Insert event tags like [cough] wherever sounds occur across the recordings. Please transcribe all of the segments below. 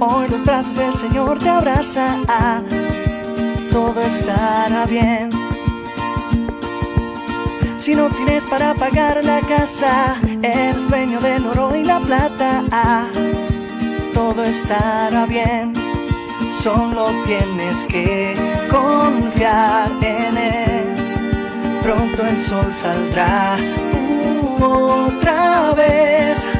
Hoy los brazos del Señor te abrazan. Todo estará bien. Si no tienes para pagar la casa, eres dueño del oro y la plata. Todo estará bien. Solo tienes que confiar en él. Pronto el sol saldrá otra vez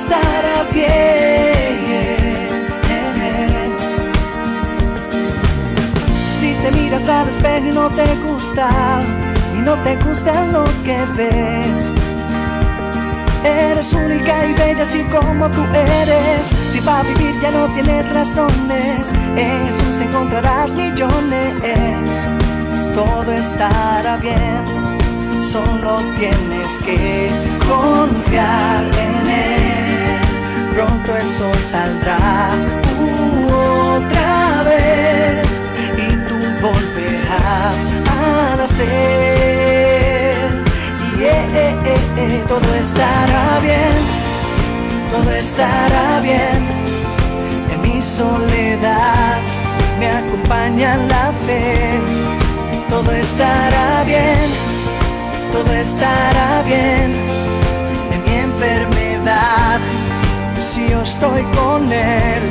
Estará bien. Si te miras al espejo y no te gusta, y no te gusta lo que ves. Eres única y bella así como tú eres. Si para vivir ya no tienes razones, en Jesús encontrarás millones todo estará bien. Solo tienes que confiar en él. Pronto el sol saldrá otra vez y tú volverás a nacer. Y eh, eh, eh, todo estará bien, todo estará bien. En mi soledad me acompaña la fe todo estará bien, todo estará bien Si yo estoy con Él,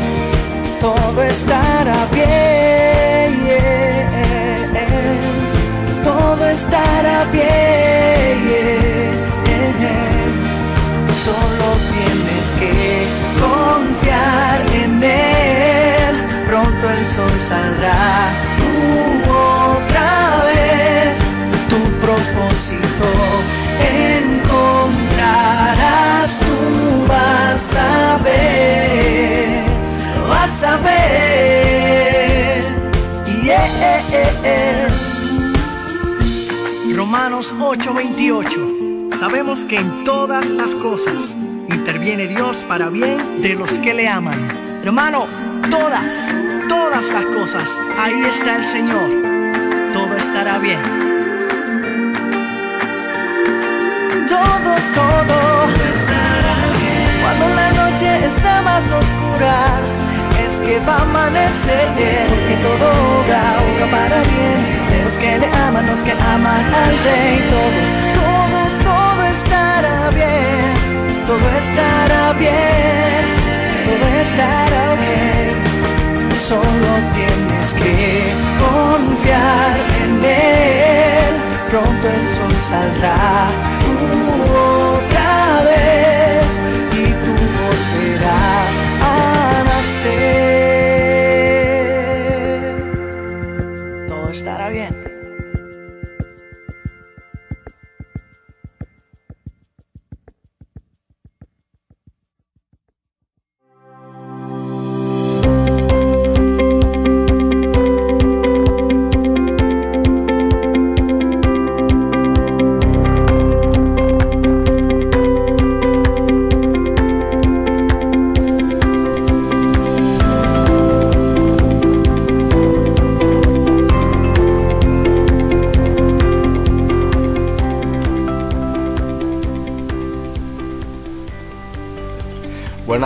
todo estará bien, todo estará bien. Solo tienes que confiar en Él, pronto el sol saldrá otra vez. Tu propósito tú vas a ver, vas a ver. Romanos 8:28. Sabemos que en todas las cosas interviene Dios para bien de los que le aman. Hermano, todas, todas las cosas, ahí está el Señor. Todo estará bien. Todo, todo. Cuando la noche está más oscura, es que va a amanecer y todo obra, para bien de los que le aman, los que aman al Rey. Todo, todo, todo estará bien. Todo estará bien todo estará bien. Solo tienes que confiar en él. Pronto el sol saldrá otra vez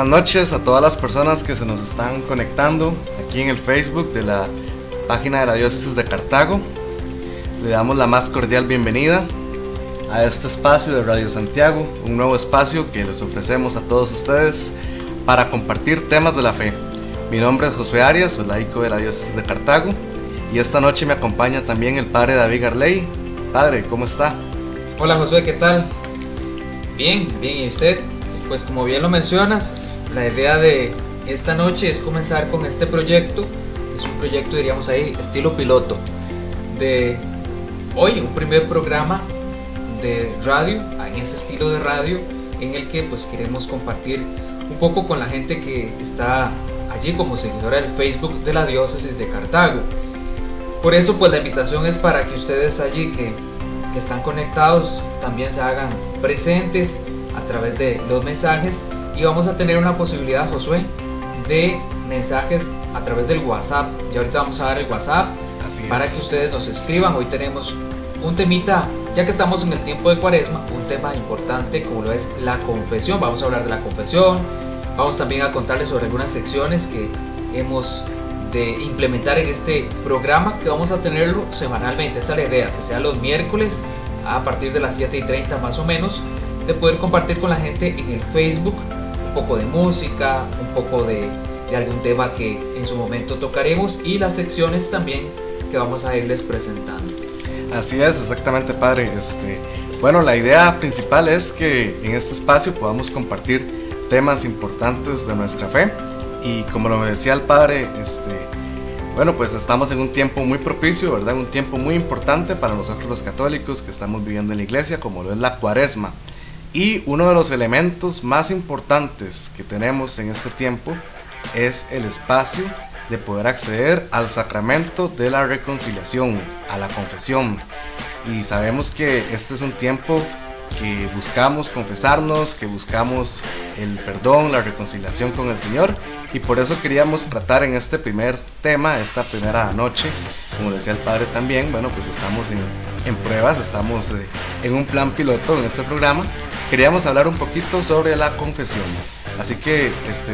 Buenas noches a todas las personas que se nos están conectando aquí en el Facebook de la página de la Diócesis de Cartago. Le damos la más cordial bienvenida a este espacio de Radio Santiago, un nuevo espacio que les ofrecemos a todos ustedes para compartir temas de la fe. Mi nombre es José Arias, soy laico de la Diócesis de Cartago y esta noche me acompaña también el padre David Garley. Padre, ¿cómo está? Hola Josué, ¿qué tal? Bien, bien, ¿y usted? Pues como bien lo mencionas, la idea de esta noche es comenzar con este proyecto. Es un proyecto, diríamos ahí, estilo piloto. De hoy, un primer programa de radio, en ese estilo de radio en el que pues queremos compartir un poco con la gente que está allí como seguidora del Facebook de la diócesis de Cartago. Por eso pues la invitación es para que ustedes allí que, que están conectados también se hagan presentes a través de los mensajes y vamos a tener una posibilidad, Josué, de mensajes a través del WhatsApp. Y ahorita vamos a dar el WhatsApp para que ustedes nos escriban. Hoy tenemos un temita, ya que estamos en el tiempo de cuaresma, un tema importante como lo es la confesión. Vamos a hablar de la confesión. Vamos también a contarles sobre algunas secciones que hemos de implementar en este programa que vamos a tenerlo semanalmente. Esa es la idea, que sea los miércoles a partir de las 7 y 30 más o menos, de poder compartir con la gente en el Facebook un poco de música, un poco de, de algún tema que en su momento tocaremos y las secciones también que vamos a irles presentando. Así es, exactamente, padre. Este, bueno, la idea principal es que en este espacio podamos compartir temas importantes de nuestra fe y como lo decía el padre, este, bueno, pues estamos en un tiempo muy propicio, ¿verdad? Un tiempo muy importante para nosotros los católicos que estamos viviendo en la iglesia, como lo es la cuaresma. Y uno de los elementos más importantes que tenemos en este tiempo es el espacio de poder acceder al sacramento de la reconciliación, a la confesión. Y sabemos que este es un tiempo que buscamos confesarnos, que buscamos el perdón, la reconciliación con el Señor. Y por eso queríamos tratar en este primer tema, esta primera noche, como decía el Padre también, bueno, pues estamos en, en pruebas, estamos eh, en un plan piloto en este programa. Queríamos hablar un poquito sobre la confesión. Así que este,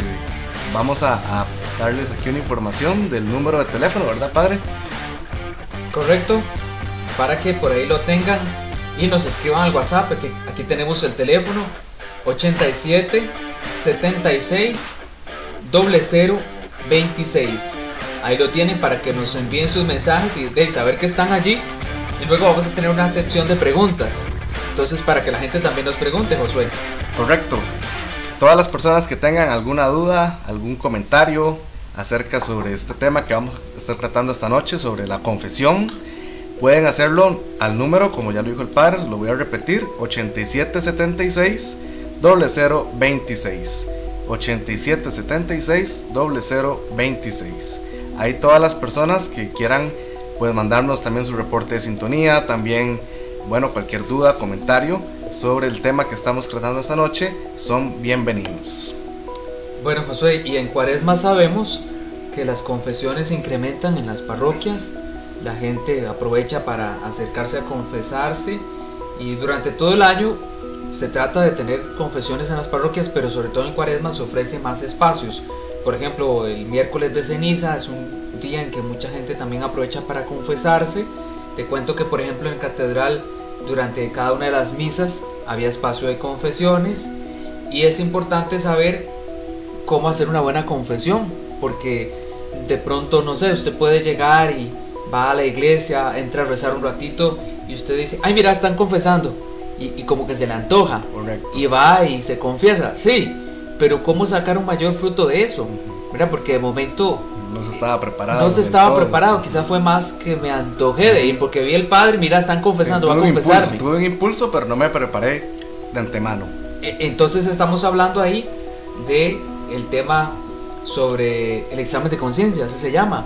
vamos a, darles aquí una información del número de teléfono, ¿verdad, padre? Correcto, para que por ahí lo tengan y nos escriban al WhatsApp, que aquí tenemos el teléfono 87 76 00 26. Ahí lo tienen para que nos envíen sus mensajes y de saber que están allí. Y luego vamos a tener una sección de preguntas. Entonces, para que la gente también nos pregunte, Josué. Correcto todas las personas que tengan alguna duda, algún comentario acerca sobre este tema que vamos a estar tratando esta noche, sobre la confesión, pueden hacerlo al número, como ya lo dijo el padre, lo voy a repetir, 8776 0026. 8776 0026. Ahí todas las personas que quieran pueden mandarnos también su reporte de sintonía, también, bueno, cualquier duda, comentario sobre el tema que estamos tratando esta noche son bienvenidos. Bueno, Josué, y en Cuaresma sabemos que las confesiones se incrementan en las parroquias, la gente aprovecha para acercarse a confesarse y durante todo el año se trata de tener confesiones en las parroquias, pero sobre todo en Cuaresma se ofrece más espacios. Por ejemplo, el miércoles de ceniza es un día en que mucha gente también aprovecha para confesarse. Te cuento que, por ejemplo, en Catedral durante cada una de las misas había espacio de confesiones y es importante saber cómo hacer una buena confesión, porque de pronto, no sé, usted puede llegar y va a la iglesia, entra a rezar un ratito y usted dice, ay mira, están confesando y, como que se le antoja y va y se confiesa, sí, pero ¿cómo sacar un mayor fruto de eso? Mira, porque de momento no se estaba preparado. No se estaba preparado, quizás fue más que me antojé de ir, porque vi el padre, mira, están confesando, va a confesarme. tuve un impulso, pero no me preparé de antemano. E, entonces estamos hablando ahí de el tema sobre el examen de conciencia, así se llama.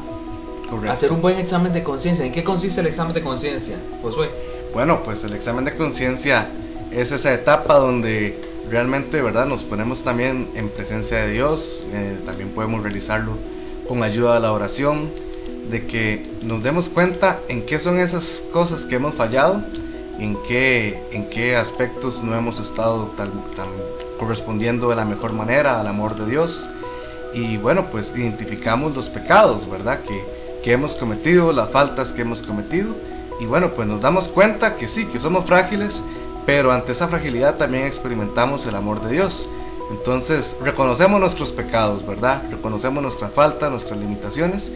Hacer un buen examen de conciencia. ¿En qué consiste el examen de conciencia, Josué? Bueno, pues el examen de conciencia es esa etapa donde realmente, ¿verdad? Nos ponemos también en presencia de Dios, eh, también podemos realizarlo con ayuda de la oración, de que nos demos cuenta en qué son esas cosas que hemos fallado, en qué, en qué aspectos no hemos estado correspondiendo de la mejor manera al amor de Dios. Y bueno, pues identificamos los pecados, ¿verdad? Que, que hemos cometido, las faltas que hemos cometido. Y bueno, pues nos damos cuenta que sí, que somos frágiles, pero ante esa fragilidad también experimentamos el amor de Dios. Entonces, reconocemos nuestros pecados, ¿verdad? Reconocemos nuestra falta, nuestras limitaciones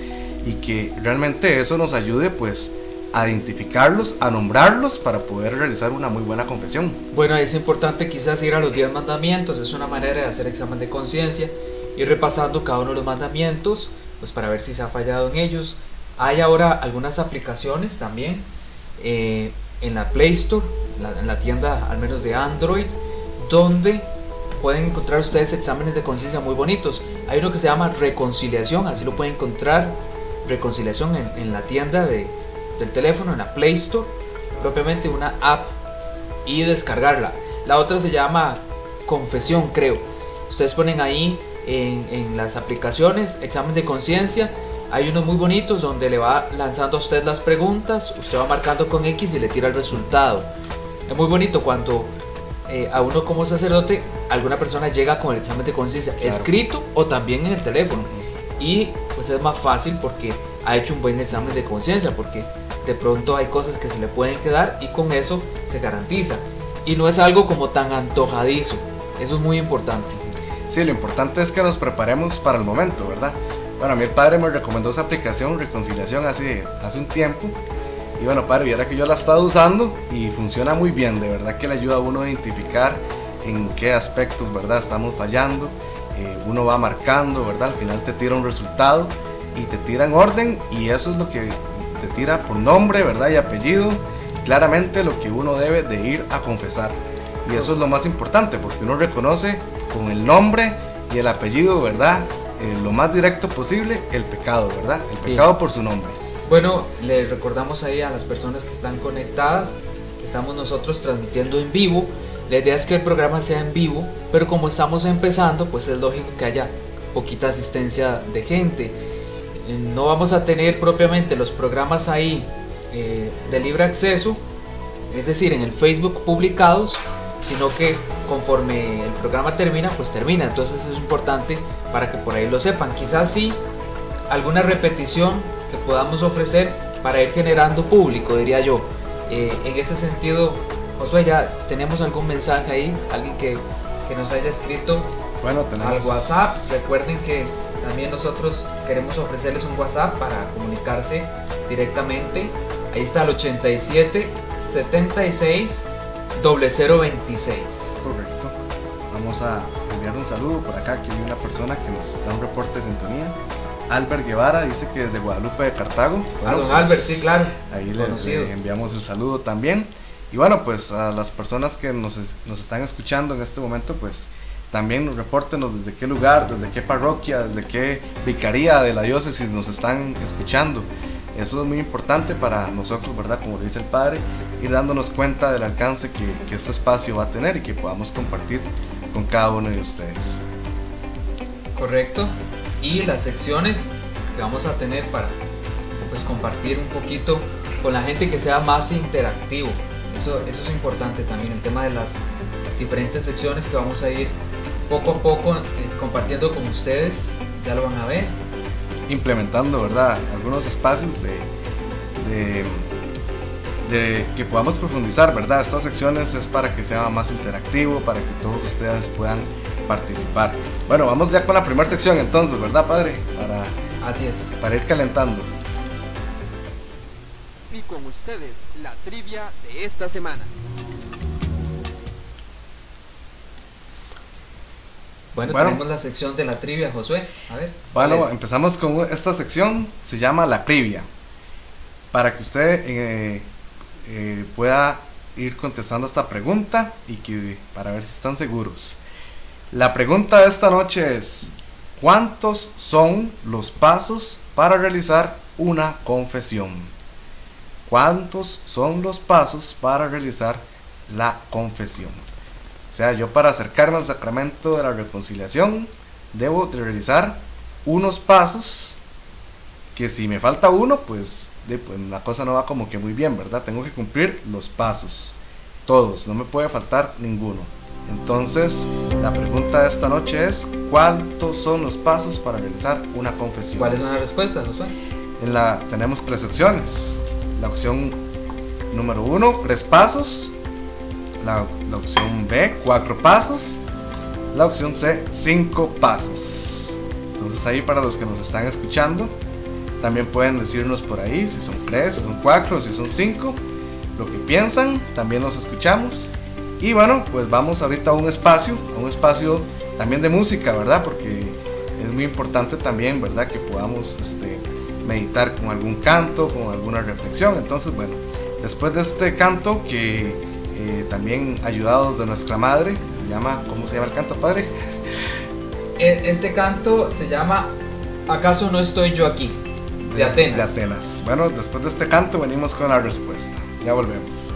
y que realmente eso nos ayude pues a identificarlos, a nombrarlos para poder realizar una muy buena confesión. Bueno, es importante quizás ir a los 10 mandamientos, es una manera de hacer examen de conciencia, ir repasando cada uno de los mandamientos, pues para ver si se ha fallado en ellos. Hay ahora algunas aplicaciones también eh, en la Play Store, en la tienda al menos de Android, donde pueden encontrar ustedes exámenes de conciencia muy bonitos. Hay uno que se llama Reconciliación, así lo pueden encontrar, Reconciliación en, la tienda de, del teléfono, en la Play Store, propiamente una app y descargarla. La otra se llama Confesión, creo. Ustedes ponen ahí en, en las aplicaciones examen de conciencia. Hay unos muy bonitos donde le va lanzando a usted las preguntas, usted va marcando con X y le tira el resultado. Es muy bonito cuando eh, a uno como sacerdote, alguna persona llega con el examen de conciencia escrito o también en el teléfono. Y pues es más fácil porque ha hecho un buen examen de conciencia, porque de pronto hay cosas que se le pueden quedar y con eso se garantiza. Y no es algo como tan antojadizo, eso es muy importante. Sí, lo importante es que nos preparemos para el momento, ¿verdad? Bueno, a mí el padre me recomendó esa aplicación Reconciliación hace, hace un tiempo y bueno, padre, viera que yo la he estado usando y funciona muy bien, de verdad que le ayuda a uno a identificar en qué aspectos, ¿verdad? Estamos fallando. Eh, uno va marcando, ¿verdad? Al final te tira un resultado y te tira en orden y eso es lo que te tira por nombre, ¿verdad? Y apellido, claramente lo que uno debe de ir a confesar. Y eso es lo más importante porque uno reconoce con el nombre y el apellido, ¿verdad? Eh, lo más directo posible el pecado, ¿verdad? El pecado por su nombre. Bueno, les recordamos ahí a las personas que están conectadas, estamos nosotros transmitiendo en vivo. La idea es que el programa sea en vivo, pero como estamos empezando, pues es lógico que haya poquita asistencia de gente. Eh, no vamos a tener propiamente los programas ahí eh, de libre acceso, es decir, en el Facebook publicados, sino que conforme el programa termina, pues termina. Entonces es importante para que por ahí lo sepan. Quizás sí, alguna repetición que podamos ofrecer para ir generando público, diría yo. Eh, en ese sentido, Josué, ya tenemos algún mensaje ahí, alguien que, que nos haya escrito bueno, tenemos... al WhatsApp. Recuerden que también nosotros queremos ofrecerles un WhatsApp para comunicarse directamente. Ahí está el 87 76 0026. Correcto. Vamos a enviar un saludo por acá, que hay una persona que nos da un reporte de sintonía. Albert Guevara dice que desde Guadalupe de Cartago. ah, don Albert, sí, claro. Ahí le, enviamos el saludo también. Y bueno, pues a las personas que nos, nos están escuchando en este momento, pues también repórtenos desde qué lugar, desde qué parroquia, desde qué vicaría de la diócesis nos están escuchando. Eso es muy importante para nosotros, ¿verdad? Como dice el Padre, ir dándonos cuenta del alcance que, que este espacio va a tener y que podamos compartir con cada uno de ustedes. Correcto y las secciones que vamos a tener para pues compartir un poquito con la gente que sea más interactivo. Eso, eso es importante también, el tema de las diferentes secciones que vamos a ir poco a poco eh, compartiendo con ustedes, ya lo van a ver. Implementando, ¿verdad? Algunos espacios de, de, que podamos profundizar, ¿verdad? Estas secciones es para que sea más interactivo, para que todos ustedes puedan participar. Bueno, vamos ya con la primera sección entonces, ¿verdad, padre? Para, Así es. Para ir calentando. Y con ustedes, la trivia de esta semana. Bueno, tenemos la sección de la trivia, Josué. A ver. Bueno, empezamos con esta sección, se llama la trivia. Para que usted eh, eh, pueda ir contestando esta pregunta y que para ver si están seguros. La pregunta de esta noche es, ¿cuántos son los pasos para realizar una confesión? ¿Cuántos son los pasos para realizar la confesión? O sea, yo para acercarme al sacramento de la reconciliación debo de realizar unos pasos que si me falta uno, pues, pues la cosa no va como que muy bien, ¿verdad? Tengo que cumplir los pasos, todos, no me puede faltar ninguno. Entonces, la pregunta de esta noche es, ¿cuántos son los pasos para realizar una confesión? ¿Cuáles son las respuestas, Josué? En la, tenemos tres opciones. La opción número uno, tres pasos. La, la opción B, cuatro pasos. La opción C, cinco pasos. Entonces ahí para los que nos están escuchando, también pueden decirnos por ahí si son tres, si son cuatro, si son cinco, lo que piensan, también los escuchamos. Y bueno, pues vamos ahorita a un espacio, a un espacio también de música, ¿verdad? Porque es muy importante también, ¿verdad? Que podamos este, meditar con algún canto, con alguna reflexión. Entonces, bueno, después de este canto que eh, también ayudados de nuestra madre, se llama, ¿cómo se llama el canto, padre? E- Este canto se llama ¿Acaso no estoy yo aquí? De Atenas. De Atenas. Bueno, después de este canto venimos con la respuesta. Ya volvemos.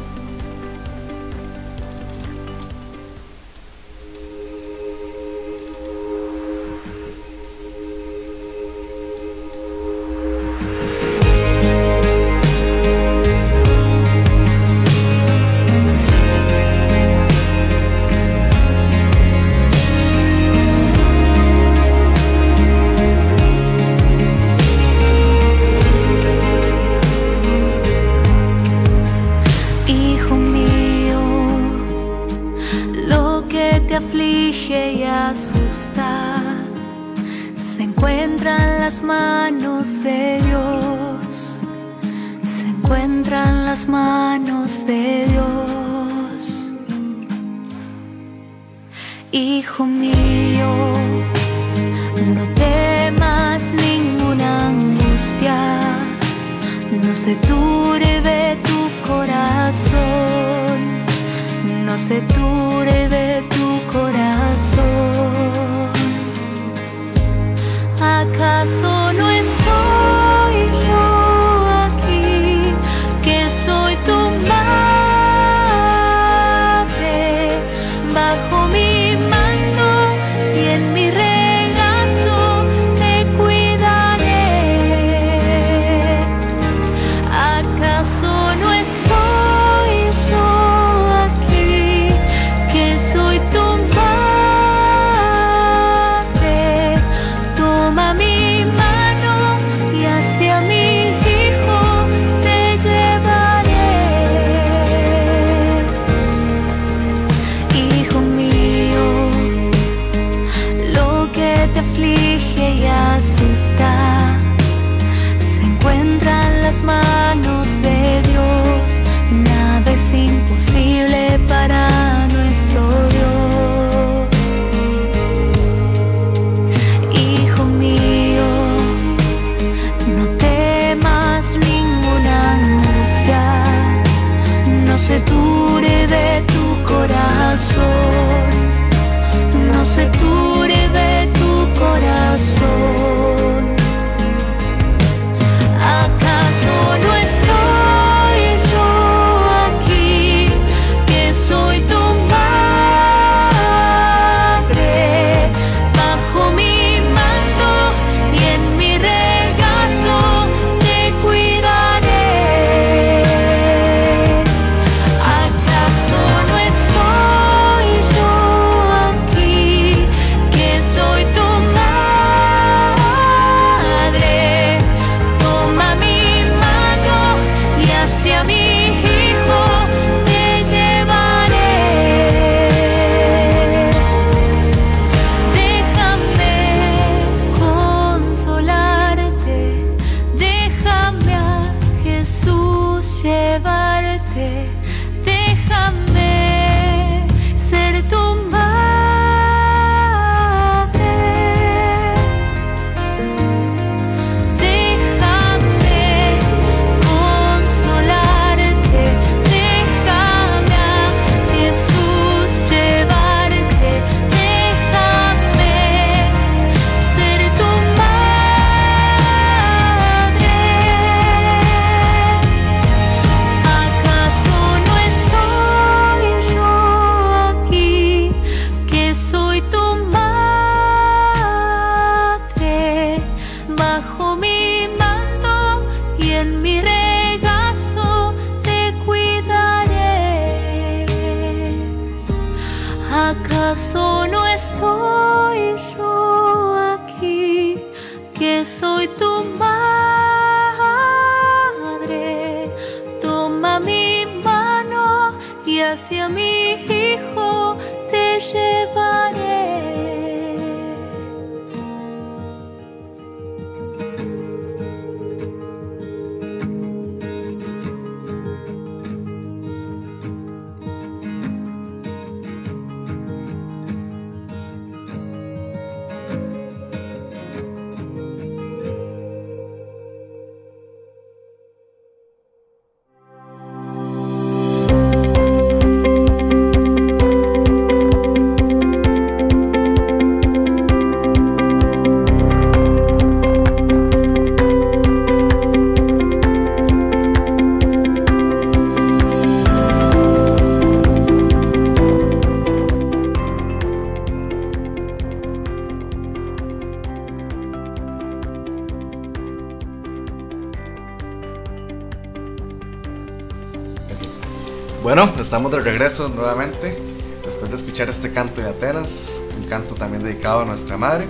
Bueno, estamos de regreso nuevamente después de escuchar este canto de Atenas, un canto también dedicado a nuestra madre.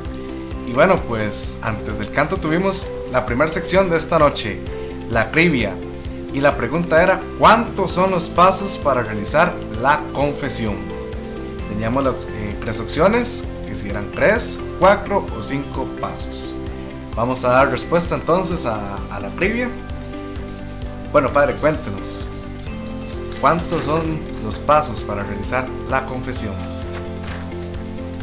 Y bueno, pues antes del canto tuvimos la primera sección de esta noche, la trivia. Y la pregunta era, ¿cuántos son los pasos para realizar la confesión? Teníamos eh, tres opciones, que si eran tres, cuatro o cinco pasos. Vamos a dar respuesta entonces a, a la trivia. Bueno, padre, cuéntenos. ¿Cuántos son los pasos para realizar la confesión?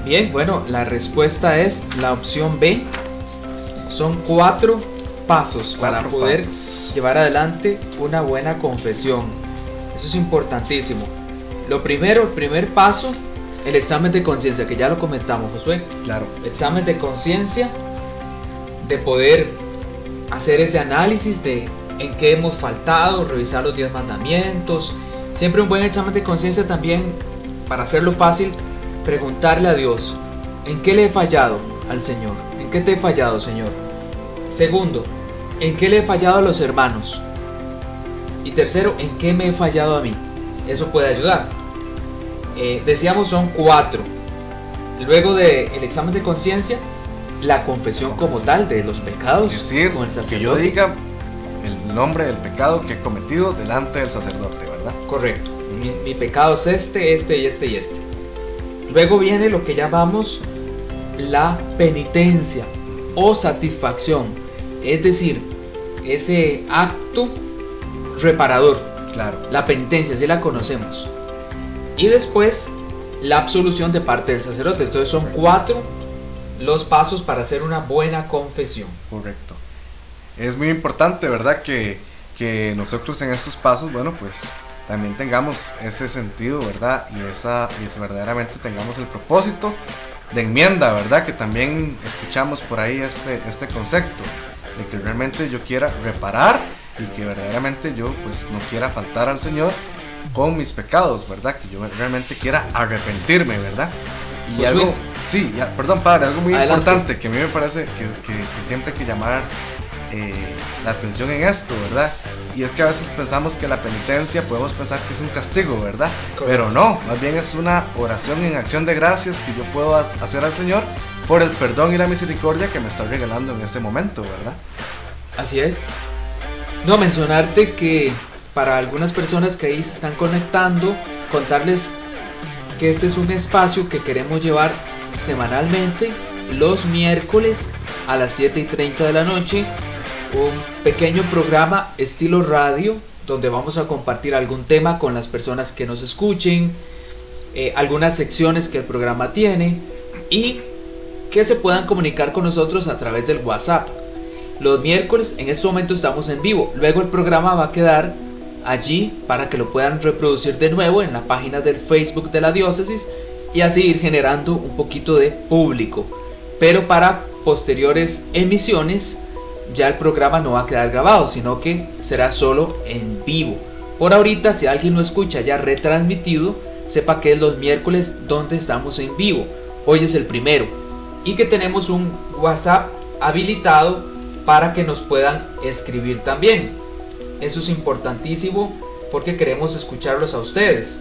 Bien, bueno, la respuesta es la opción B. Son cuatro pasos para poder pasos. llevar adelante una buena confesión. Eso es importantísimo. Lo primero, el primer paso, el examen de conciencia, que ya lo comentamos, Josué. Claro, Examen de conciencia, de poder hacer ese análisis de en qué hemos faltado, revisar los 10 mandamientos. Siempre un buen examen de conciencia también, para hacerlo fácil, preguntarle a Dios, ¿en qué le he fallado al Señor? ¿En qué te he fallado, Señor? Segundo, ¿en qué le he fallado a los hermanos? Y tercero, ¿en qué me he fallado a mí? Eso puede ayudar. Eh, decíamos son cuatro. Luego del examen de conciencia, la confesión como tal de los pecados es decir, con el que yo diga el nombre del pecado que he cometido delante del sacerdote. Correcto. Mi, mi pecado es este, este y este y este. Luego viene lo que llamamos la penitencia o satisfacción. Es decir, ese acto reparador. Claro, La penitencia, si la conocemos. Y después la absolución de parte del sacerdote. Entonces son cuatro los pasos para hacer una buena confesión. correcto. Es muy importante, ¿verdad? Que, que nosotros en estos pasos, bueno, pues también tengamos ese sentido, ¿verdad? Y, esa, y es verdaderamente tengamos el propósito de enmienda, ¿verdad? Que también escuchamos por ahí este, este concepto, de que realmente yo quiera reparar y que verdaderamente yo pues no quiera faltar al Señor con mis pecados, ¿verdad? Que yo realmente quiera arrepentirme, ¿verdad? Y Pues algo, bien. sí, ya, perdón, padre, algo muy Adelante. importante que a mí me parece que, que- que siempre hay que llamar eh, la atención en esto, ¿verdad? Y es que a veces pensamos que la penitencia podemos pensar que es un castigo, ¿verdad? Pero no, más bien es una oración en acción de gracias que yo puedo ha- hacer al Señor por el perdón y la misericordia que me está regalando en ese momento, ¿verdad? Así es. No, mencionarte que para algunas personas que ahí se están conectando, contarles que este es un espacio que queremos llevar semanalmente los miércoles a las 7 y 30 de la noche. Un pequeño programa estilo radio donde vamos a compartir algún tema con las personas que nos escuchen, eh, algunas secciones que el programa tiene y que se puedan comunicar con nosotros a través del WhatsApp. Los miércoles en este momento estamos en vivo. Luego el programa va a quedar allí para que lo puedan reproducir de nuevo en la página del Facebook de la diócesis y así ir generando un poquito de público. Pero para posteriores emisiones ya el programa no va a quedar grabado, sino que será solo en vivo. Por ahorita, si alguien lo escucha ya retransmitido, sepa que es los miércoles donde estamos en vivo. Hoy es el primero. Y que tenemos un WhatsApp habilitado para que nos puedan escribir también. Eso es importantísimo porque queremos escucharlos a ustedes.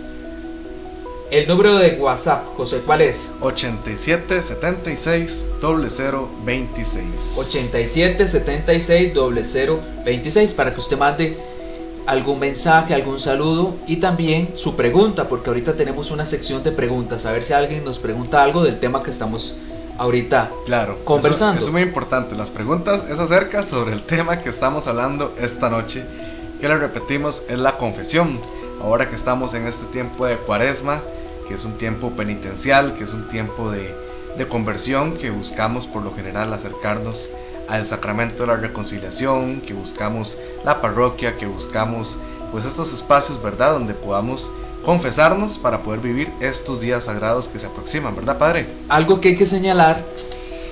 El número de WhatsApp, José, ¿cuál es? 87 76 00 26. 87 76 00 26 para que usted mande algún mensaje, algún saludo y también su pregunta, porque ahorita tenemos una sección de preguntas, a ver si alguien nos pregunta algo del tema que estamos ahorita. Claro, Conversando. Eso, eso es muy importante. Las preguntas es acerca sobre el tema que estamos hablando esta noche, que le repetimos es la confesión. Ahora que estamos en este tiempo de cuaresma, que es un tiempo penitencial, que es un tiempo de, de conversión, que buscamos por lo general acercarnos al sacramento de la reconciliación, que buscamos la parroquia, que buscamos pues estos espacios, ¿verdad? Donde podamos confesarnos para poder vivir estos días sagrados que se aproximan, ¿verdad, Padre? Algo que hay que señalar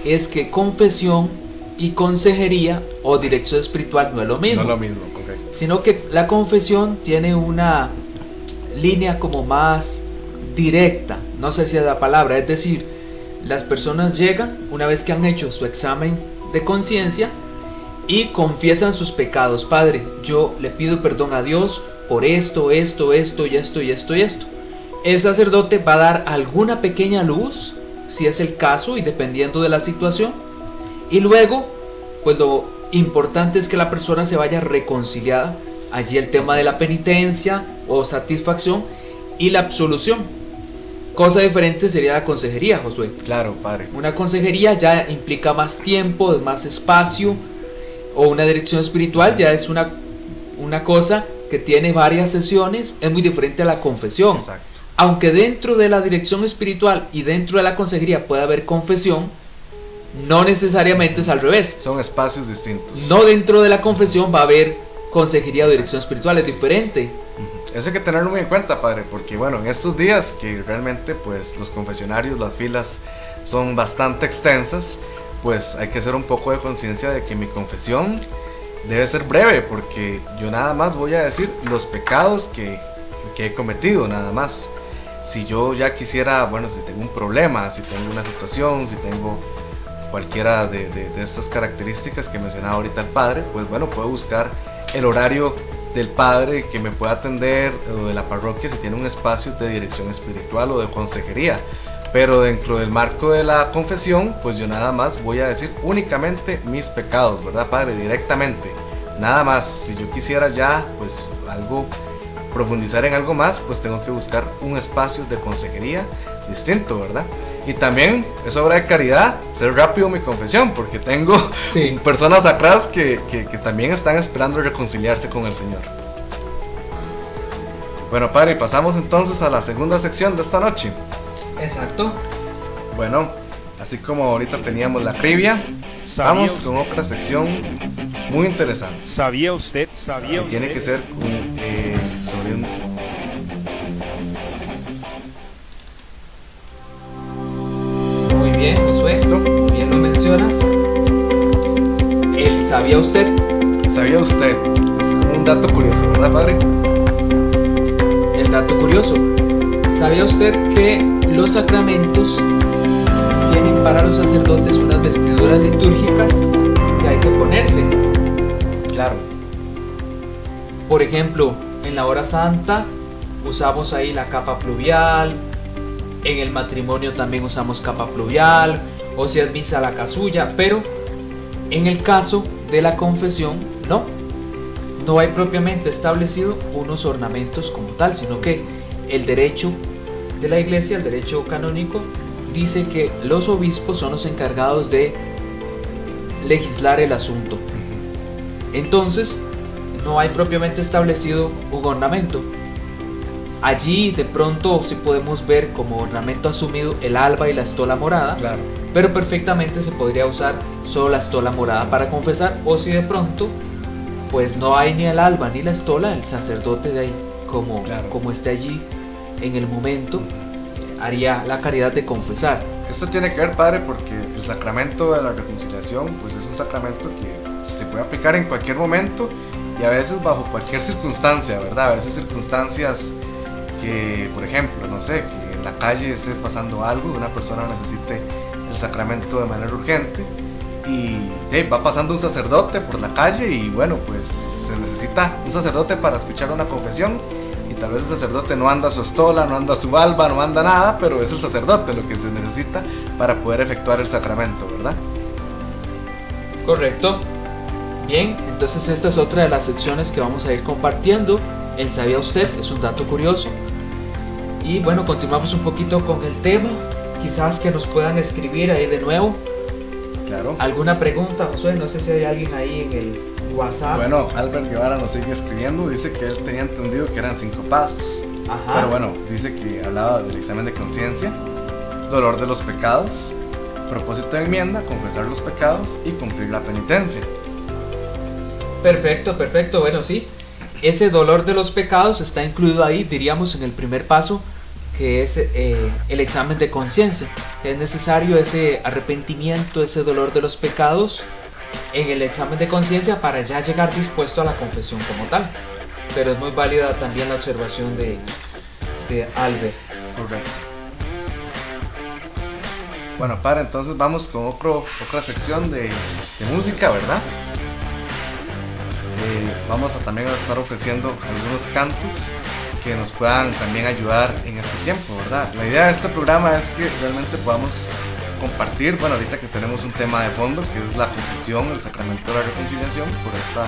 es que confesión y consejería o dirección espiritual no es lo mismo. No lo mismo, correcto. sino que la confesión tiene una línea como más directa, no sé si es la palabra, es decir, las personas llegan una vez que han hecho su examen de conciencia y confiesan sus pecados. Padre, yo le pido perdón a Dios por esto, esto, esto y esto y esto y esto. El sacerdote va a dar alguna pequeña luz, si es el caso y dependiendo de la situación. Y luego, pues lo importante es que la persona se vaya reconciliada. Allí el tema de la penitencia o satisfacción y la absolución. Cosa diferente sería la consejería, Josué. Claro, padre. Una consejería ya implica más tiempo, más espacio, o una dirección espiritual ya es una, una cosa que tiene varias sesiones, es muy diferente a la confesión. Exacto. Aunque dentro de la dirección espiritual y dentro de la consejería puede haber confesión, no necesariamente es al revés. Son espacios distintos. No dentro de la confesión va a haber consejería o dirección espiritual, es diferente. Eso hay que tenerlo muy en cuenta, padre, porque bueno, en estos días que realmente pues los confesionarios, las filas son bastante extensas, pues hay que hacer un poco de conciencia de que mi confesión debe ser breve, porque yo nada más voy a decir los pecados que, que he cometido, nada más. Si yo ya quisiera, bueno, si tengo un problema, si tengo una situación, si tengo cualquiera de, de- de estas características que mencionaba ahorita el padre, pues bueno, puedo buscar el horario del padre que me pueda atender o de la parroquia si tiene un espacio de dirección espiritual o de consejería. Pero dentro del marco de la confesión, pues yo nada más voy a decir únicamente mis pecados, ¿verdad, padre? Directamente. Nada más. Si yo quisiera ya, pues algo, profundizar en algo más, pues tengo que buscar un espacio de consejería distinto, ¿verdad? Y también es obra de caridad ser rápido mi confesión, porque tengo Sí. [laughs] personas atrás que, que- que también están esperando reconciliarse con el Señor. Bueno, padre, pasamos entonces a la segunda sección de esta noche. Exacto. Bueno, así como ahorita teníamos la trivia, ¿Sabía vamos usted- con otra sección muy interesante. ¿Sabía usted? ¿Sabía que tiene usted? que ser un, eh, sobre un... bien, Josué. Esto. Bien lo mencionas. El sabía usted ¿Sabía usted? Es como un dato curioso, ¿verdad, padre? El dato curioso. ¿Sabía usted que los sacramentos tienen para los sacerdotes unas vestiduras litúrgicas que hay que ponerse? Claro. Por ejemplo, en la hora santa usamos ahí la capa pluvial, en el matrimonio también usamos capa pluvial, o si es la casulla, pero en el caso de la confesión, no. No hay propiamente establecido unos ornamentos como tal, sino que el derecho de la iglesia, el derecho canónico, dice que los obispos son los encargados de legislar el asunto. Entonces, no hay propiamente establecido un ornamento. Allí de pronto sí podemos ver como ornamento asumido el alba y la estola morada, Claro. pero perfectamente se podría usar solo la estola morada para confesar o si de pronto pues no hay ni el alba ni la estola, el sacerdote de ahí como, Claro. como esté allí en el momento haría la caridad de confesar. Esto tiene que ver, padre, porque el sacramento de la reconciliación, pues es un sacramento que se puede aplicar en cualquier momento y a veces bajo cualquier circunstancia, ¿verdad? A veces circunstancias que, por ejemplo, no sé, que en la calle esté pasando algo y una persona necesite el sacramento de manera urgente y va pasando un sacerdote por la calle y bueno, pues se necesita un sacerdote para escuchar una confesión y tal vez el sacerdote no anda su estola, no anda su alba, no anda nada, pero es el sacerdote lo que se necesita para poder efectuar el sacramento, ¿verdad? Correcto. Bien, entonces esta es otra de las secciones que vamos a ir compartiendo. El sabía usted, es un dato curioso. Y bueno, continuamos un poquito con el tema. Quizás que nos puedan escribir ahí de nuevo. Claro. ¿Alguna pregunta, Josué? No sé si hay alguien ahí en el WhatsApp. Bueno, Albert Guevara nos sigue escribiendo, dice que él tenía entendido que eran cinco pasos. Ajá. Pero bueno, dice que hablaba del examen de conciencia, dolor de los pecados, propósito de enmienda, confesar los pecados y cumplir la penitencia. Perfecto, perfecto. Bueno, sí. Ese dolor de los pecados está incluido ahí, diríamos, en el primer paso, que es eh, el examen de conciencia. Es necesario ese arrepentimiento, ese dolor de los pecados en el examen de conciencia para ya llegar dispuesto a la confesión como tal. Pero es muy válida también la observación de, de Albert. Correcto. Bueno, para entonces vamos con otro, otra sección de, música, ¿verdad? Eh, vamos a también estar ofreciendo algunos cantos que nos puedan también ayudar en este tiempo, ¿verdad? La idea de este programa es que realmente podamos compartir, bueno, ahorita que tenemos un tema de fondo, que es la confesión, el sacramento de la reconciliación, por esta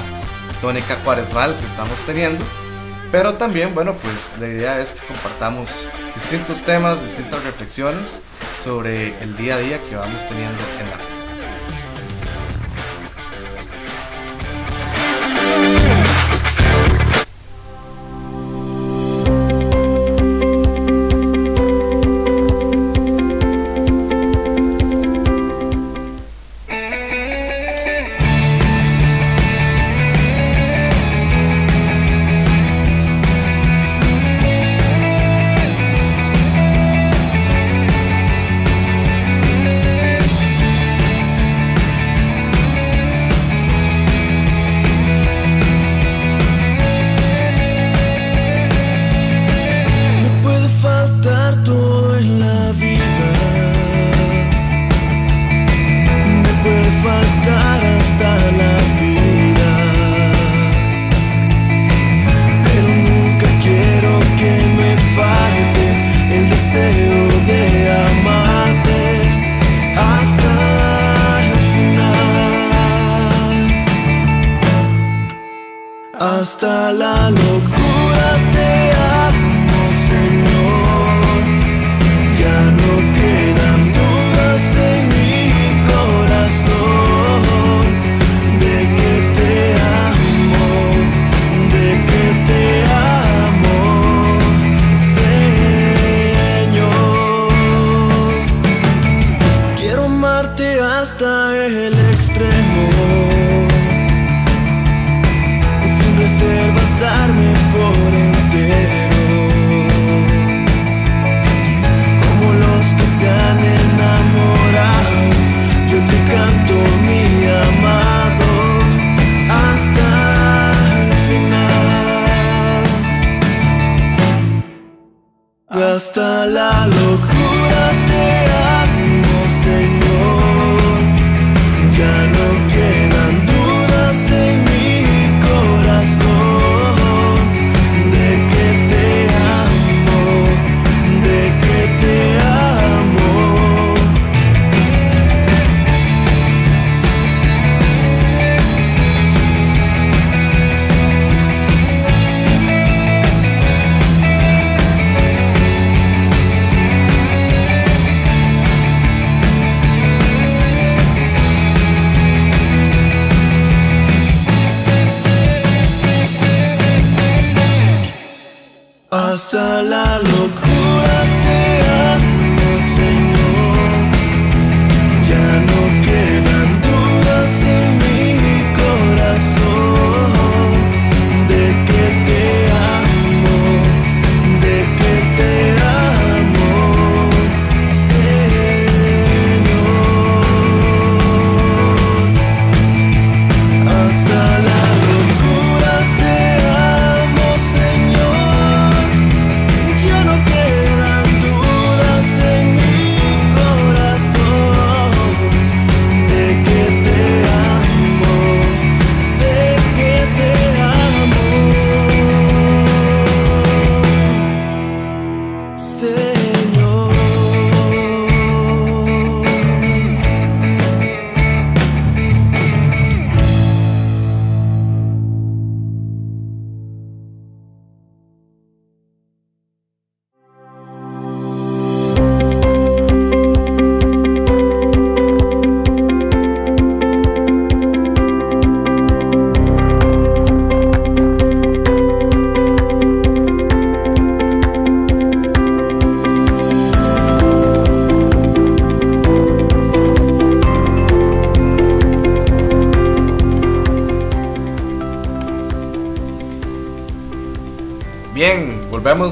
tónica cuaresmal que estamos teniendo. Pero también, bueno, pues la idea es que compartamos distintos temas, distintas reflexiones sobre el día a día que vamos teniendo en la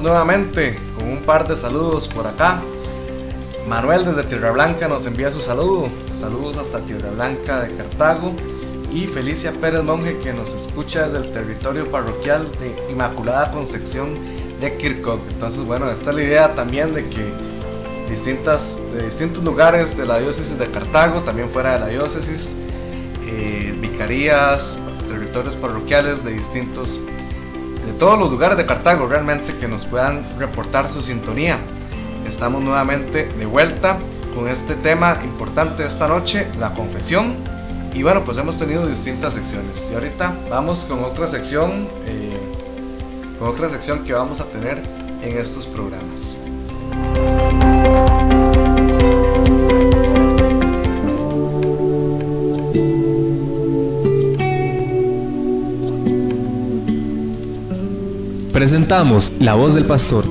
Nuevamente con un par de saludos por acá. Manuel desde Tierra Blanca nos envía su saludo. Saludos hasta Tierra Blanca de Cartago. Y Felicia Pérez Monge que nos escucha desde el territorio parroquial de Inmaculada Concepción de Kirkuk. Entonces, bueno, esta es la idea también de que distintas, distintos lugares de la diócesis de Cartago, también fuera de la diócesis, eh, vicarías, territorios parroquiales, de distintos, todos los lugares de Cartago realmente que nos puedan reportar su sintonía. Estamos nuevamente de vuelta con este tema importante de esta noche, la confesión. Y bueno, pues hemos tenido distintas secciones. Y ahorita vamos con otra sección, eh, con otra sección que vamos a tener en estos programas. Presentamos La Voz del Pastor.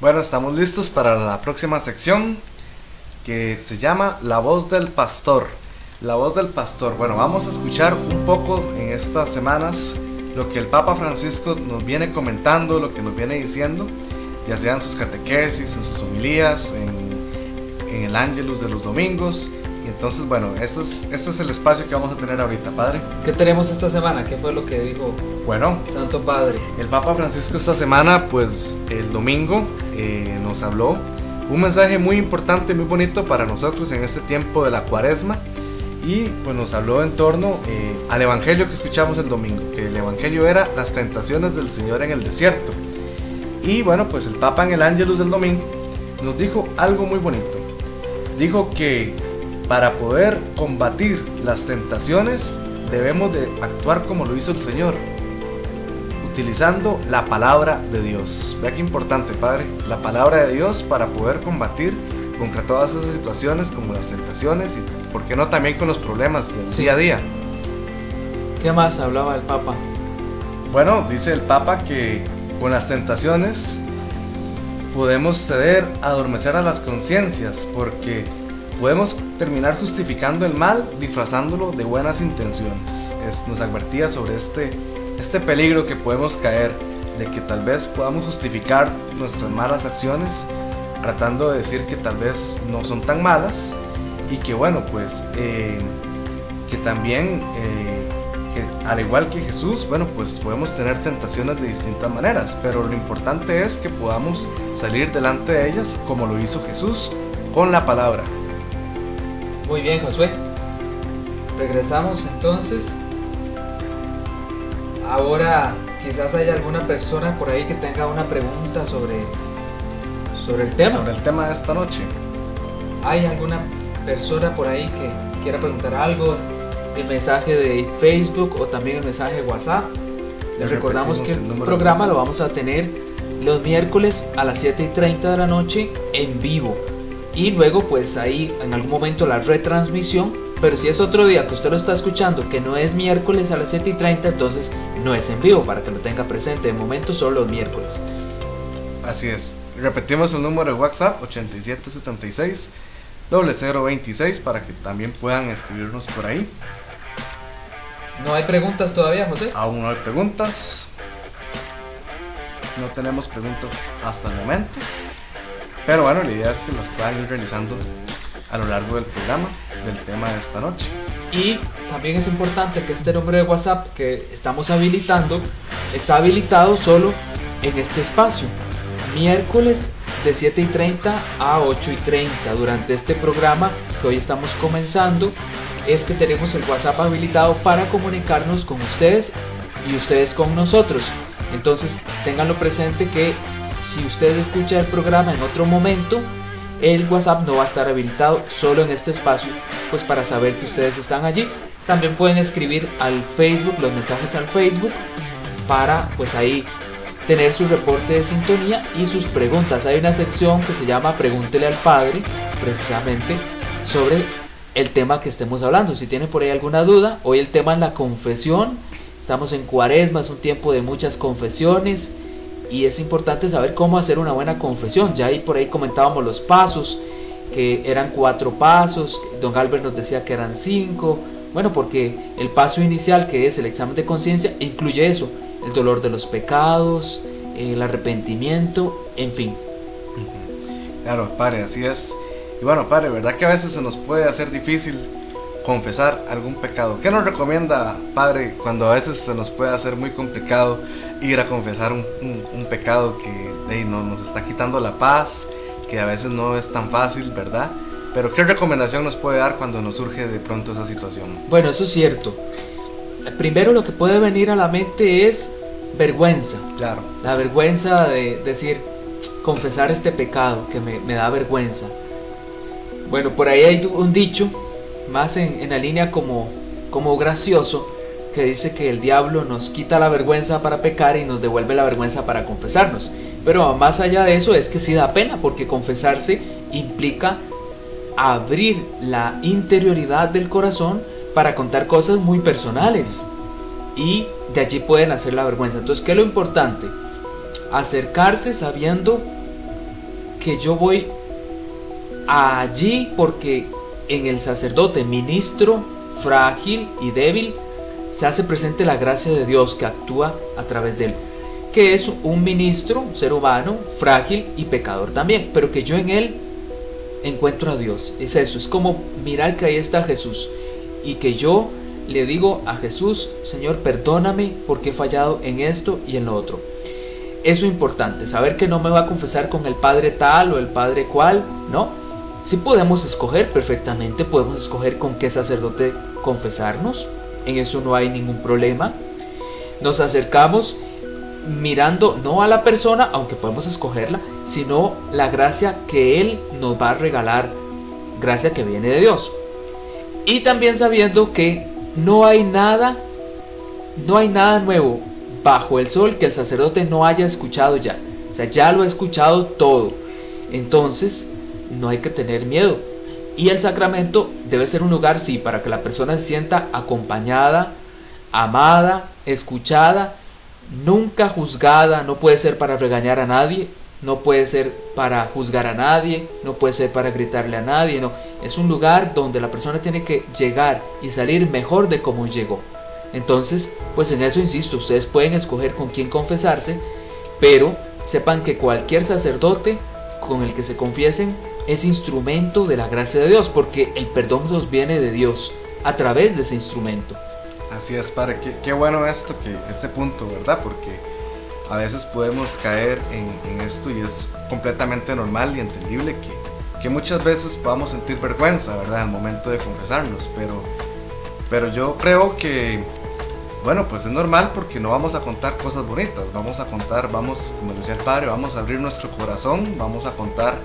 Bueno, estamos listos para la próxima sección que se llama La voz del pastor. La voz del pastor. Bueno, vamos a escuchar un poco en estas semanas lo que el Papa Francisco nos viene comentando, lo que nos viene diciendo, ya sea en sus catequesis, en sus homilías, en, en el ángelus de los domingos. Y entonces, bueno, esto es, este es el espacio que vamos a tener ahorita, Padre. ¿Qué tenemos esta semana? ¿Qué fue lo que dijo Bueno, Santo Padre? el Papa Francisco esta semana, pues el domingo, eh, nos habló un mensaje muy importante, muy bonito para nosotros en este tiempo de la cuaresma. Y pues nos habló en torno eh, al Evangelio que escuchamos el domingo, que el Evangelio era las tentaciones del Señor en el desierto. Y bueno, pues el Papa en el Ángelus del domingo nos dijo algo muy bonito. Dijo que para poder combatir las tentaciones debemos de actuar como lo hizo el Señor, utilizando la palabra de Dios. Vea qué importante, Padre, la palabra de Dios para poder combatir contra todas esas situaciones como las tentaciones y, ¿por qué no también con los problemas del Sí. día a día? ¿Qué más hablaba el Papa? Bueno, dice el Papa que con las tentaciones podemos ceder, adormecer a las conciencias, porque podemos terminar justificando el mal disfrazándolo de buenas intenciones. Es- nos advertía sobre este, este peligro que podemos caer, de que tal vez podamos justificar nuestras malas acciones tratando de decir que tal vez no son tan malas y que bueno, pues eh, que también eh, al igual que Jesús, bueno, pues podemos tener tentaciones de distintas maneras, pero lo importante es que podamos salir delante de ellas como lo hizo Jesús, con la palabra. Muy bien, Josué. Regresamos entonces. Ahora quizás haya alguna persona por ahí que tenga una pregunta sobre, sobre el tema. Sobre el tema de esta noche. ¿Hay alguna persona por ahí que quiera preguntar algo? El mensaje de Facebook o también el mensaje de WhatsApp. Les Le recordamos que el programa lo vamos a tener los miércoles a las 7 y 30 de la noche en vivo. Y luego pues ahí en algún momento la retransmisión. Pero si es otro día que usted lo está escuchando que no es miércoles a las 7 y 30, entonces no es en vivo para que lo tenga presente. De momento solo los miércoles. Así es. Repetimos el número de WhatsApp 8776 0026 para que también puedan escribirnos por ahí. ¿No hay preguntas todavía, José? Aún no hay preguntas. No tenemos preguntas hasta el momento. Pero bueno, la idea es que las puedan ir realizando a lo largo del programa del tema de esta noche. Y también es importante que este número de WhatsApp que estamos habilitando está habilitado solo en este espacio. Miércoles de 7 y 30 a 8 y 30. Durante este programa que hoy estamos comenzando es que tenemos el WhatsApp habilitado para comunicarnos con ustedes y ustedes con nosotros. Entonces ténganlo presente que si usted escucha el programa en otro momento, el WhatsApp no va a estar habilitado solo en este espacio, pues para saber que ustedes están allí. También pueden escribir al Facebook, los mensajes al Facebook, para pues ahí tener su reporte de sintonía y sus preguntas. Hay una sección que se llama Pregúntele al Padre, precisamente sobre el tema que estemos hablando. Si tiene por ahí alguna duda, hoy el tema es la confesión. Estamos en cuaresma, es un tiempo de muchas confesiones y es importante saber cómo hacer una buena confesión. Ya ahí por ahí comentábamos los pasos, que eran cuatro pasos, don Albert nos decía que eran cinco. Bueno, porque el paso inicial, que es el examen de conciencia, incluye eso, el dolor de los pecados, el arrepentimiento, en fin. Claro, padre, así es. Y bueno, padre, ¿verdad que a veces se nos puede hacer difícil confesar algún pecado. ¿Qué nos recomienda, Padre, cuando a veces se nos puede hacer muy complicado ir a confesar un, un- un pecado que hey, no, nos está quitando la paz, que a veces no es tan fácil, ¿verdad? Pero ¿qué recomendación nos puede dar cuando nos surge de pronto esa situación? Bueno, eso es cierto. Primero lo que puede venir a la mente es vergüenza. Claro, La vergüenza de decir, confesar este pecado que me, me da vergüenza. Bueno, por ahí hay un dicho, más en, en la línea como, como gracioso, que dice que el diablo nos quita la vergüenza para pecar y nos devuelve la vergüenza para confesarnos. Pero más allá de eso es que sí da pena, porque confesarse implica abrir la interioridad del corazón para contar cosas muy personales. Y de allí pueden hacer la vergüenza. Entonces, ¿qué es lo importante? Acercarse sabiendo que yo voy allí porque en el sacerdote, ministro frágil y débil, se hace presente la gracia de Dios que actúa a través de él. Que es un ministro, ser humano, frágil y pecador también, pero que yo en él encuentro a Dios. Es eso, es como mirar que ahí está Jesús y que yo le digo a Jesús, Señor, perdóname porque he fallado en esto y en lo otro. Eso es importante, saber que no me va a confesar con el padre tal o el padre cual, ¿no? Si podemos escoger perfectamente, podemos escoger con qué sacerdote confesarnos, en eso no hay ningún problema. Nos acercamos mirando no a la persona, aunque podemos escogerla, sino la gracia que Él nos va a regalar, gracia que viene de Dios. Y también sabiendo que no hay nada, no hay nada nuevo bajo el sol que el sacerdote no haya escuchado ya. O sea, ya lo ha escuchado todo. Entonces, no hay que tener miedo. Y el sacramento debe ser un lugar, sí, para que la persona se sienta acompañada, amada, escuchada, nunca juzgada, no puede ser para regañar a nadie, no puede ser para juzgar a nadie, no puede ser para gritarle a nadie, no. Es un lugar donde la persona tiene que llegar y salir mejor de como llegó. Entonces, pues en eso insisto, ustedes pueden escoger con quién confesarse, pero sepan que cualquier sacerdote con el que se confiesen es instrumento de la gracia de Dios, porque el perdón nos viene de Dios a través de ese instrumento. así es, Padre. Qué, qué bueno esto, que este punto, ¿verdad? Porque a veces podemos caer en, esto y es completamente normal y entendible que, que muchas veces podamos sentir vergüenza, ¿verdad? Al momento de confesarnos, pero, pero yo creo que, bueno, pues es normal porque no vamos a contar cosas bonitas, vamos a contar, vamos, como decía el Padre, vamos a abrir nuestro corazón, vamos a contar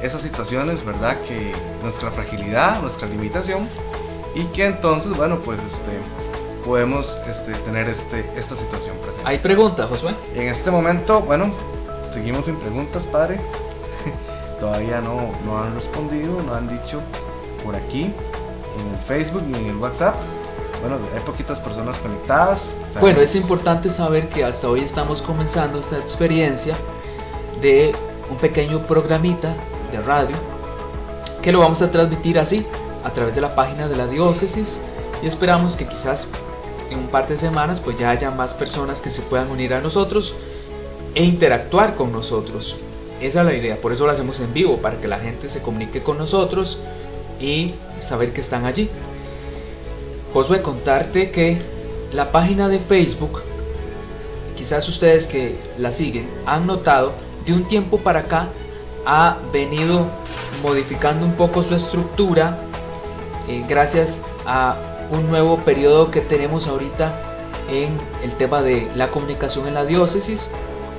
esas situaciones, ¿verdad? Que nuestra fragilidad, nuestra limitación y que entonces, bueno, pues este podemos este, tener este, esta situación presente. ¿Hay pregunta, Josué? En este momento, bueno, seguimos sin preguntas, padre. [laughs] Todavía no, no han respondido, no han dicho por aquí, en el Facebook ni en el WhatsApp. Bueno, hay poquitas personas conectadas. Bueno, es importante saber que hasta hoy estamos comenzando esta experiencia de un pequeño programita de radio que lo vamos a transmitir así, a través de la página de la diócesis y esperamos que quizás en un par de semanas pues ya haya más personas que se puedan unir a nosotros e interactuar con nosotros. Esa es la idea, por eso lo hacemos en vivo, para que la gente se comunique con nosotros y saber que están allí. Josué, contarte que la página de Facebook, quizás ustedes que la siguen, han notado de un tiempo para acá ha venido modificando un poco su estructura eh, gracias a un nuevo periodo que tenemos ahorita en el tema de la comunicación en la diócesis.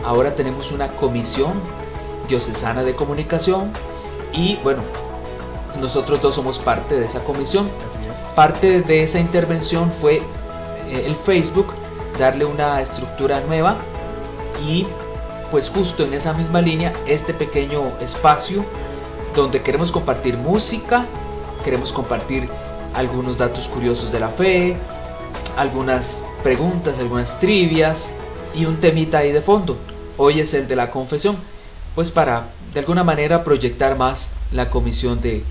Ahora tenemos una comisión diocesana de comunicación y bueno, nosotros dos somos parte de esa comisión. Es. Parte de esa intervención fue eh, el Facebook, darle una estructura nueva y pues justo en esa misma línea este pequeño espacio donde queremos compartir música, queremos compartir algunos datos curiosos de la fe, algunas preguntas, algunas trivias y un temita ahí de fondo. Hoy es el de la confesión, pues para de alguna manera proyectar más la comisión de,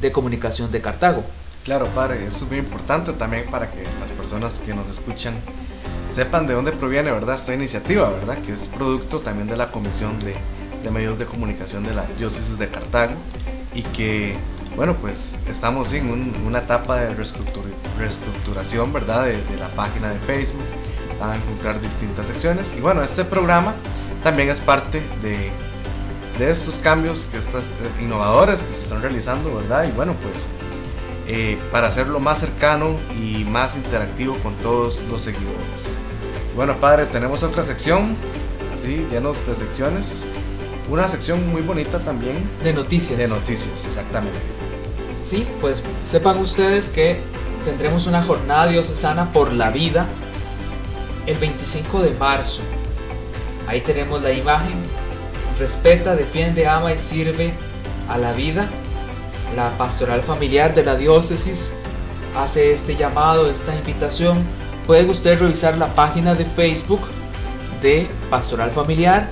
de comunicación de Cartago. Claro, padre, eso es muy importante también para que las personas que nos escuchan sepan de dónde proviene, ¿verdad? Esta iniciativa, ¿verdad? Que es producto también de la Comisión de, de Medios de Comunicación de la Diócesis de Cartago y que bueno, pues estamos en un- una etapa de reestructur- reestructuración, ¿verdad? De, de la página de Facebook. Van a encontrar distintas secciones. Y bueno, este programa también es parte de, de estos cambios que estas, eh, innovadores que se están realizando, ¿verdad? Y bueno, pues eh, para hacerlo más cercano y más interactivo con todos los seguidores. Bueno, padre, tenemos otra sección, así, llenos de secciones. Una sección muy bonita también De noticias. de noticias, exactamente. Sí, pues sepan ustedes que tendremos una jornada diocesana por la vida el 25 de marzo. Ahí tenemos la imagen. Respeta, defiende, ama y sirve a la vida. La pastoral familiar de la diócesis hace este llamado, esta invitación. Pueden ustedes revisar la página de Facebook de Pastoral Familiar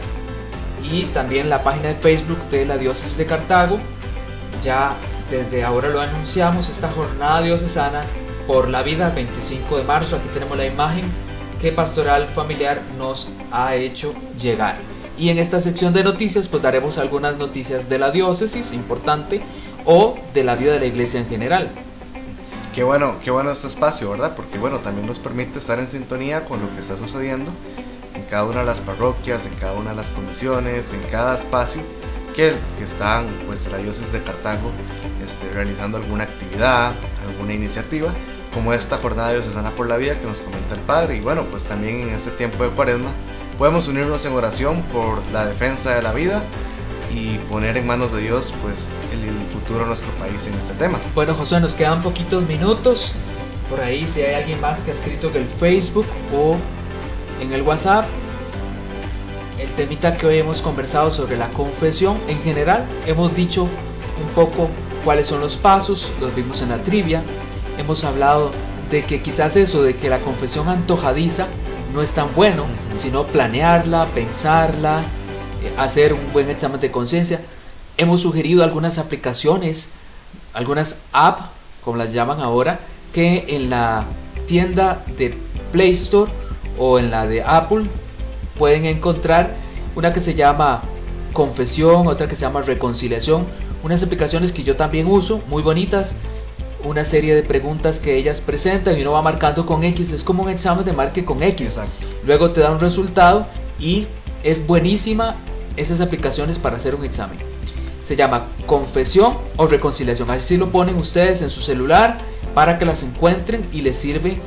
y también la página de Facebook de la diócesis de Cartago. Ya desde ahora lo anunciamos, esta jornada diocesana por la vida el 25 de marzo. Aquí tenemos la imagen que Pastoral Familiar nos ha hecho llegar. Y en esta sección de noticias pues daremos algunas noticias de la diócesis, importante, o de la vida de la iglesia en general. Qué bueno, qué bueno este espacio, ¿verdad? Porque bueno, también nos permite estar en sintonía con lo que está sucediendo en cada una de las parroquias, en cada una de las comisiones, en cada espacio que, que pues, la diócesis de Cartago este, realizando alguna actividad, alguna iniciativa, como esta jornada diocesana por la vida que nos comenta el Padre. Y bueno, pues también en este tiempo de cuaresma podemos unirnos en oración por la defensa de la vida y poner en manos de Dios, pues, el, el futuro de nuestro país en este tema. Bueno, José, nos quedan poquitos minutos. Por ahí, si hay alguien más que ha escrito en el Facebook o en el WhatsApp, temita que hoy hemos conversado sobre la confesión en general, hemos dicho un poco cuáles son los pasos, los vimos en la trivia, hemos hablado de que quizás eso de que la confesión antojadiza no es tan bueno, sino planearla, pensarla, eh, hacer un buen examen de conciencia. Hemos sugerido algunas aplicaciones, algunas apps, como las llaman ahora, que en la tienda de Play Store o en la de Apple pueden encontrar una que se llama Confesión, otra que se llama Reconciliación, unas aplicaciones que yo también uso, muy bonitas, una serie de preguntas que ellas presentan y uno va marcando con X, es como un examen de marque con X. Exacto. Luego te da un resultado y es buenísima esas aplicaciones para hacer un examen. Se llama confesión o reconciliación. Así lo ponen ustedes en su celular para que las encuentren y les sirve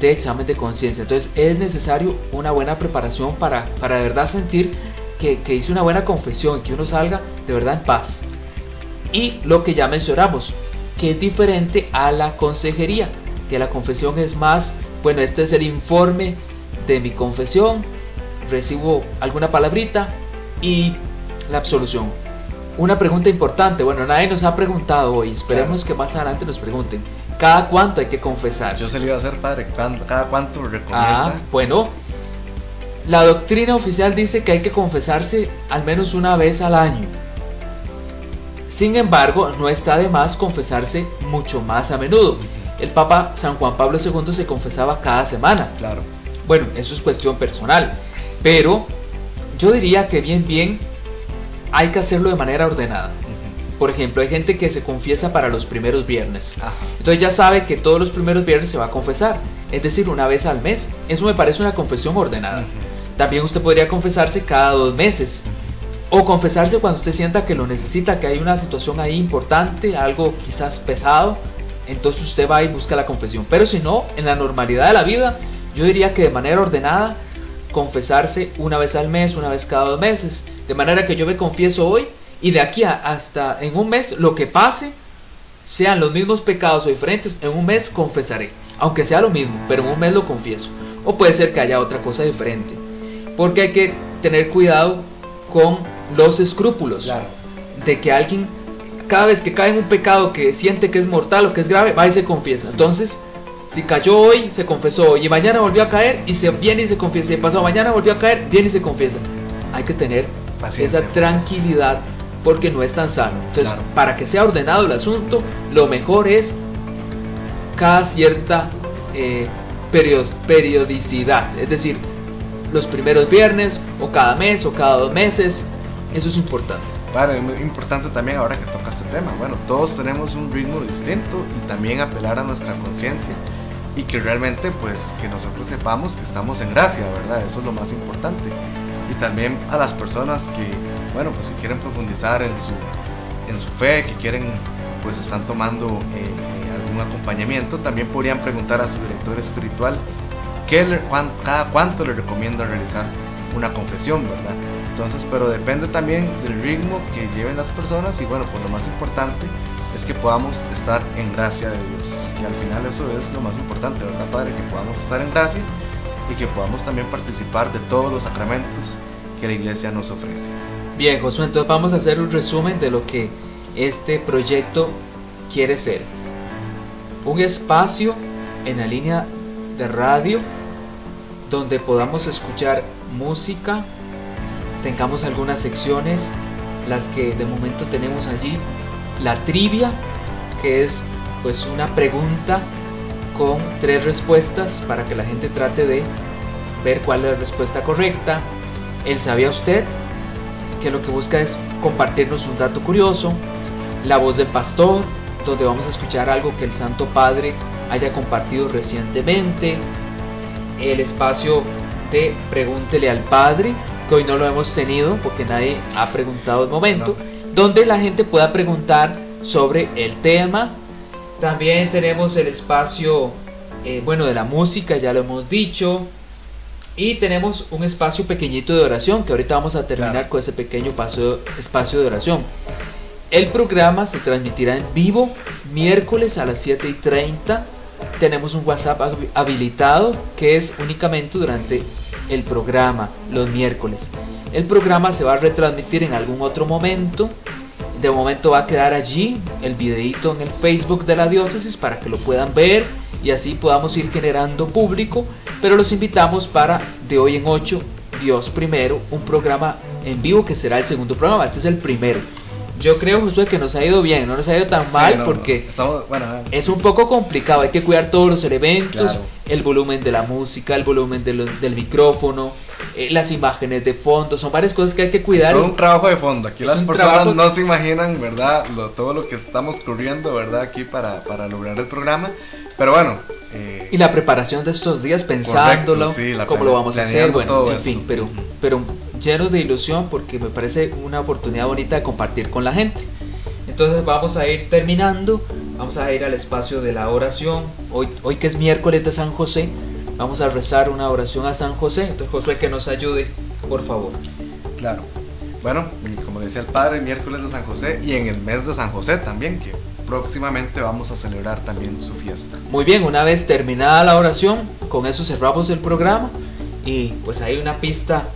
de examen de conciencia. Entonces es necesario una buena preparación para, para de verdad sentir que, que hice una buena confesión y que uno salga de verdad en paz. Y lo que ya mencionamos, que es diferente a la consejería, que la confesión es más, bueno, este es el informe de mi confesión, recibo alguna palabrita y la absolución. Una pregunta importante, bueno, nadie nos ha preguntado hoy, esperemos que más adelante nos pregunten, ¿cada cuánto hay que confesar? Yo se lo iba a hacer, padre. ¿Cuándo- ¿Cada cuánto recomienda? Ah, bueno, la doctrina oficial dice que hay que confesarse al menos una vez al año. Sin embargo, no está de más confesarse mucho más a menudo. El Papa San Juan Pablo II se confesaba cada semana. Claro. Bueno, eso es cuestión personal, pero yo diría que bien, bien hay que hacerlo de manera ordenada. Por ejemplo, hay gente que se confiesa para los primeros viernes. Ajá. Entonces ya sabe que todos los primeros viernes se va a confesar, es decir, una vez al mes. Eso me parece una confesión ordenada. También usted podría confesarse cada dos meses. O confesarse cuando usted sienta que lo necesita, que hay una situación ahí importante, algo quizás pesado. Entonces usted va y busca la confesión. Pero si no, en la normalidad de la vida, yo diría que de manera ordenada, confesarse una vez al mes, una vez cada dos meses. De manera que yo me confieso hoy y de aquí a- hasta en un mes, lo que pase, sean los mismos pecados o diferentes, en un mes confesaré. Aunque sea lo mismo, pero en un mes lo confieso. O puede ser que haya otra cosa diferente. Porque hay que tener cuidado con los escrúpulos. Claro. De que alguien, cada vez que cae en un pecado que siente que es mortal o que es grave, va y se confiesa. Entonces, si cayó hoy, se confesó hoy. Y mañana volvió a caer y se viene y se confiesa. Y pasado mañana volvió a caer, viene y se confiesa. Hay que tener Paciencia, esa tranquilidad porque no es tan sano. Entonces, Claro. para que sea ordenado el asunto, lo mejor es cada cierta eh, perio- periodicidad. Es decir, los primeros viernes, o cada mes, o cada dos meses. Eso es importante. Bueno, es muy importante también ahora que toca este tema. Bueno, todos tenemos un ritmo distinto y también apelar a nuestra conciencia y que realmente pues que nosotros sepamos que estamos en gracia, ¿verdad? Eso es lo más importante. Y también a las personas que, bueno, pues si quieren profundizar en su, fe, que quieren, pues están tomando eh, eh, algún acompañamiento, también podrían preguntar a su director espiritual qué cada cuánto le recomienda realizar una confesión, ¿verdad? Entonces, pero depende también del ritmo que lleven las personas y bueno, pues lo más importante es que podamos estar en gracia de Dios. Y al final eso es lo más importante, ¿verdad, Padre? Que podamos estar en gracia y que podamos también participar de todos los sacramentos que la iglesia nos ofrece. Bien, Josué, entonces vamos a hacer un resumen de lo que este proyecto quiere ser. Un espacio en la línea de radio donde podamos escuchar música, tengamos algunas secciones, las que de momento tenemos allí, la trivia, que es pues una pregunta con tres respuestas para que la gente trate de ver cuál es la respuesta correcta. El sabía usted, que lo que busca es compartirnos un dato curioso, la voz del pastor, donde vamos a escuchar algo que el Santo Padre haya compartido recientemente, el espacio de Pregúntele al Padre, que hoy no lo hemos tenido porque nadie ha preguntado el momento, donde la gente pueda preguntar sobre el tema. También tenemos el espacio, eh, bueno, de la música, ya lo hemos dicho. Y tenemos un espacio pequeñito de oración, que ahorita vamos a terminar Claro. con ese pequeño paso, espacio de oración. El programa se transmitirá en vivo miércoles a las 7 y 30. Tenemos un WhatsApp hab- habilitado que es únicamente durante el programa, los miércoles. El programa se va a retransmitir en algún otro momento. De momento va a quedar allí el videito en el Facebook de la diócesis para que lo puedan ver y así podamos ir generando público. Pero los invitamos para de hoy en 8, Dios primero, un programa en vivo que será el segundo programa. Este es el primero. Yo creo, Josué, que nos ha ido bien, no nos ha ido tan Sí, mal no, porque no, estamos- bueno, es un poco complicado, hay que cuidar todos los elementos, Claro. el volumen de la música, el volumen de lo- del micrófono, eh, las imágenes de fondo, son varias cosas que hay que cuidar. Todo un trabajo de fondo. Aquí Es las personas trabajo- no se imaginan, ¿verdad? Lo- todo lo que estamos corriendo, ¿verdad? Aquí para, para lograr el programa. Pero bueno. eh, Y la preparación de estos días, pensándolo, Correcto, sí, la cómo lo vamos a hacer, bueno, todo en esto. fin, pero, pero llenos de ilusión porque me parece una oportunidad bonita de compartir con la gente. Entonces vamos a ir terminando, vamos a ir al espacio de la oración. Hoy, hoy que es miércoles de San José, vamos a rezar una oración a San José. Entonces Josué que nos ayude, por favor. Claro. Bueno, como decía el padre, miércoles de San José y en el mes de San José también, que próximamente vamos a celebrar también su fiesta. Muy bien, una vez terminada la oración, con eso cerramos el programa y pues hay una pista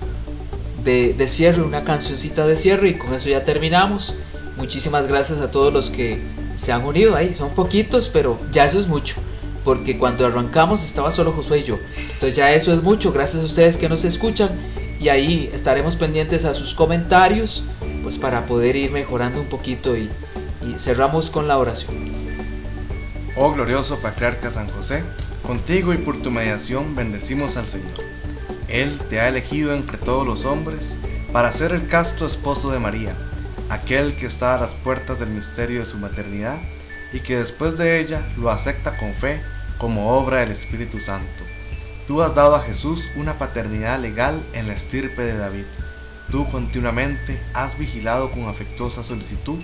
de, de cierre, una cancioncita de cierre y con eso ya terminamos. Muchísimas gracias a todos los que se han unido ahí, son poquitos, pero ya eso es mucho, porque cuando arrancamos estaba solo Josué y yo. Entonces ya eso es mucho, gracias a ustedes que nos escuchan y ahí estaremos pendientes a sus comentarios, pues para poder ir mejorando un poquito y, y cerramos con la oración. Oh glorioso patriarca San José, contigo y por tu mediación bendecimos al Señor. Él te ha elegido entre todos los hombres para ser el casto esposo de María, aquel que está a las puertas del misterio de su maternidad y que después de ella lo acepta con fe como obra del Espíritu Santo. Tú has dado a Jesús una paternidad legal en la estirpe de David. Tú continuamente has vigilado con afectuosa solicitud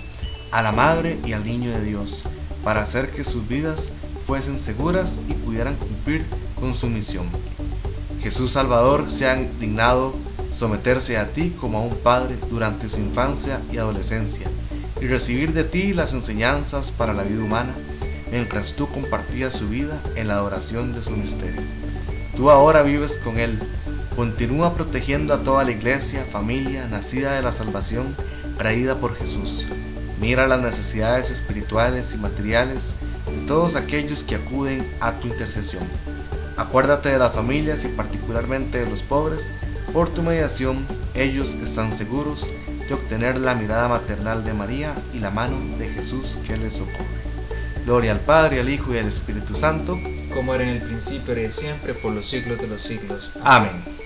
a la Madre y al Niño de Dios para hacer que sus vidas fuesen seguras y pudieran cumplir con su misión. Jesús Salvador se ha dignado someterse a ti como a un padre durante su infancia y adolescencia y recibir de ti las enseñanzas para la vida humana mientras tú compartías su vida en la adoración de su misterio. Tú ahora vives con Él. Continúa protegiendo a toda la iglesia, familia, nacida de la salvación, traída por Jesús. Mira las necesidades espirituales y materiales de todos aquellos que acuden a tu intercesión. Acuérdate de las familias y particularmente de los pobres. Por tu mediación, ellos están seguros de obtener la mirada maternal de María y la mano de Jesús que les socorre. Gloria al Padre, al Hijo y al Espíritu Santo. como era en el principio, era y siempre, por los siglos de los siglos. Amén.